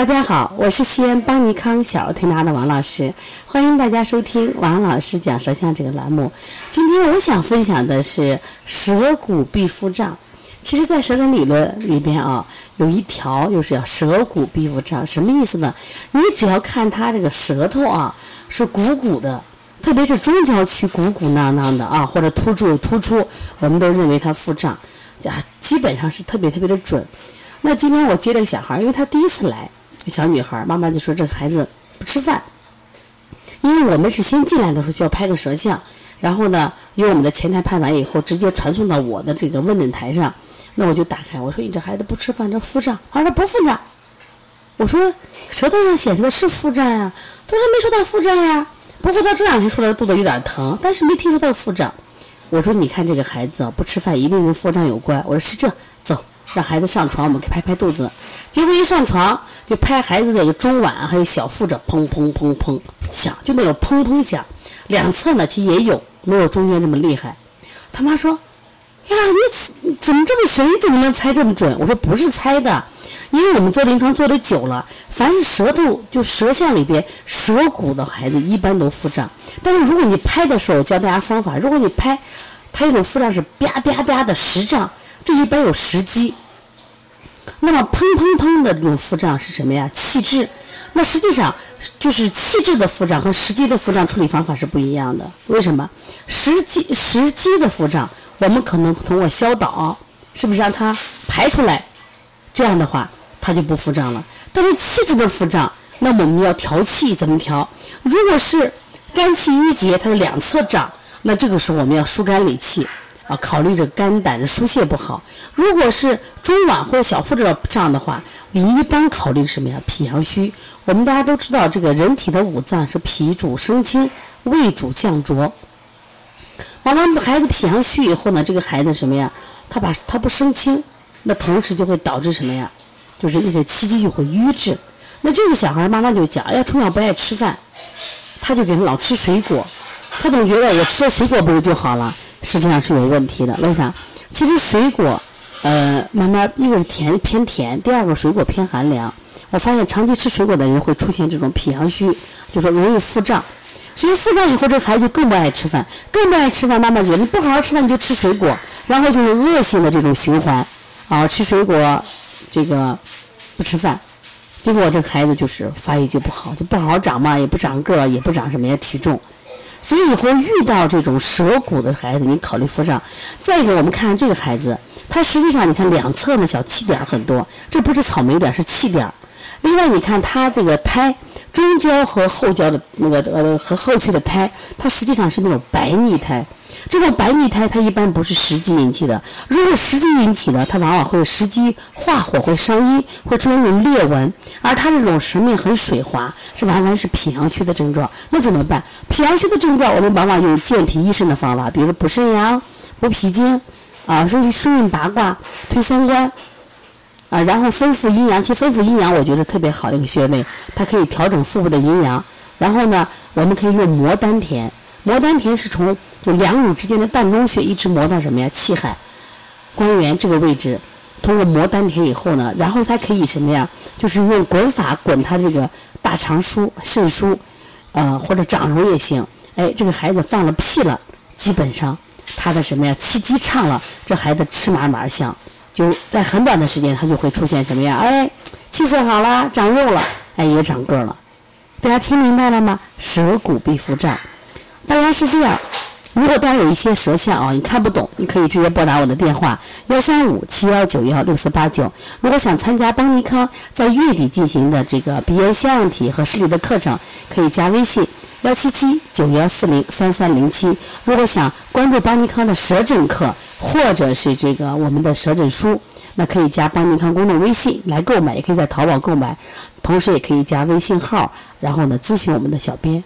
大家好，我是西安邦尼康小儿推拿的王老师，欢迎大家收听王老师讲舌象这个栏目。今天我想分享的是舌骨必腹胀。其实，在舌诊理论里边啊，有一条就是要舌骨必腹胀，什么意思呢？你只要看他这个舌头啊是鼓鼓的，特别是中焦区鼓鼓囊囊的啊，或者突出突出，我们都认为他腹胀，啊，基本上是特别特别的准。那今天我接这个小孩，因为他第一次来。小女孩妈妈就说：“这孩子不吃饭，因为我们是先进来的时候就要拍个舌像，然后呢，用我们的前台拍完以后，直接传送到我的这个问诊台上。那我就打开，我说：‘你这孩子不吃饭，这腹胀。’他说：‘不腹胀。’我说：‘舌头上显示的是腹胀呀。’他说：‘没说他腹胀呀。’不过他这两天说的肚子有点疼，但是没听说他腹胀。我说：‘你看这个孩子啊不吃饭，一定跟腹胀有关。’我说：‘是这，走。’让孩子上床，我们给拍拍肚子。结果一上床就拍孩子这个中脘还有小腹这砰砰砰砰响，就那种砰砰响。两侧呢其实也有，没有中间这么厉害。他妈说：“呀，你怎么这么神？怎么能猜这么准？”我说：“不是猜的，因为我们做临床做的久了，凡是舌头就舌象里边舌骨的孩子一般都腹胀。但是如果你拍的时候教大家方法，如果你拍，他一种腹胀是吧吧吧的实胀。”这一般有时机，那么砰砰砰的这种腹胀是什么呀？气滞。那实际上就是气滞的腹胀和时机的腹胀处理方法是不一样的。为什么？时机时机的腹胀，我们可能通过消导，是不是让它排出来？这样的话，它就不腹胀了。但是气滞的腹胀，那么我们要调气，怎么调？如果是肝气郁结，它是两侧胀，那这个时候我们要疏肝理气。啊，考虑着肝胆的疏泄不好。如果是中脘或者小腹这样的话，一般考虑什么呀？脾阳虚。我们大家都知道，这个人体的五脏是脾主升清，胃主降浊。完了，孩子脾阳虚以后呢，这个孩子什么呀？他把他不升清，那同时就会导致什么呀？就是那些气机就会瘀滞。那这个小孩妈妈就讲，哎呀，从小不爱吃饭，他就给他老吃水果，他总觉得我吃了水果不是就好了。实际上是有问题的，为啥？其实水果，呃，慢慢一个是甜偏甜，第二个水果偏寒凉。我发现长期吃水果的人会出现这种脾阳虚，就说容易腹胀。所以腹胀以后，这孩子就更不爱吃饭，更不爱吃饭。妈妈觉得你不好好吃饭，你就吃水果，然后就是恶性的这种循环。啊，吃水果，这个不吃饭，结果这孩子就是发育就不好，就不好长嘛，也不长个儿，也不长什么呀体重。所以以后遇到这种舌骨的孩子，你考虑敷上。再一个，我们看看这个孩子，他实际上你看两侧呢小气点很多，这不是草莓点，是气点。另外，你看他这个胎中焦和后焦的那个呃和后区的胎，它实际上是那种白腻胎。这种白腻胎它一般不是食积引起的，如果食积引起的，它往往会食积化火，会伤阴，会出现那种裂纹。而它这种舌面很水滑，是完全是脾阳虚的症状。那怎么办？脾阳虚的症状，我们往往用健脾益肾的方法，比如补肾阳、补脾经，啊，顺顺应八卦、推三关。啊，然后丰富阴阳，其实丰富阴阳，我觉得特别好一个穴位，它可以调整腹部的阴阳。然后呢，我们可以用摩丹田，摩丹田是从就两乳之间的膻中穴一直磨到什么呀？气海、关元这个位置，通过摩丹田以后呢，然后它可以什么呀？就是用滚法滚它这个大肠腧、肾腧，呃，或者掌揉也行。哎，这个孩子放了屁了，基本上他的什么呀？气机畅了，这孩子吃嘛嘛香。就在很短的时间，他就会出现什么呀？哎，气色好了，长肉了，哎，也长个了。大家听明白了吗？舌骨必腹胀。大家是这样，如果大家有一些舌象啊，你看不懂，你可以直接拨打我的电话幺三五七幺九幺六四八九。如果想参加邦尼康在月底进行的这个鼻炎腺样体和视力的课程，可以加微信。幺七七九幺四零三三零七，如果想关注邦尼康的舌诊课，或者是这个我们的舌诊书，那可以加邦尼康公众微信来购买，也可以在淘宝购买，同时也可以加微信号，然后呢咨询我们的小编。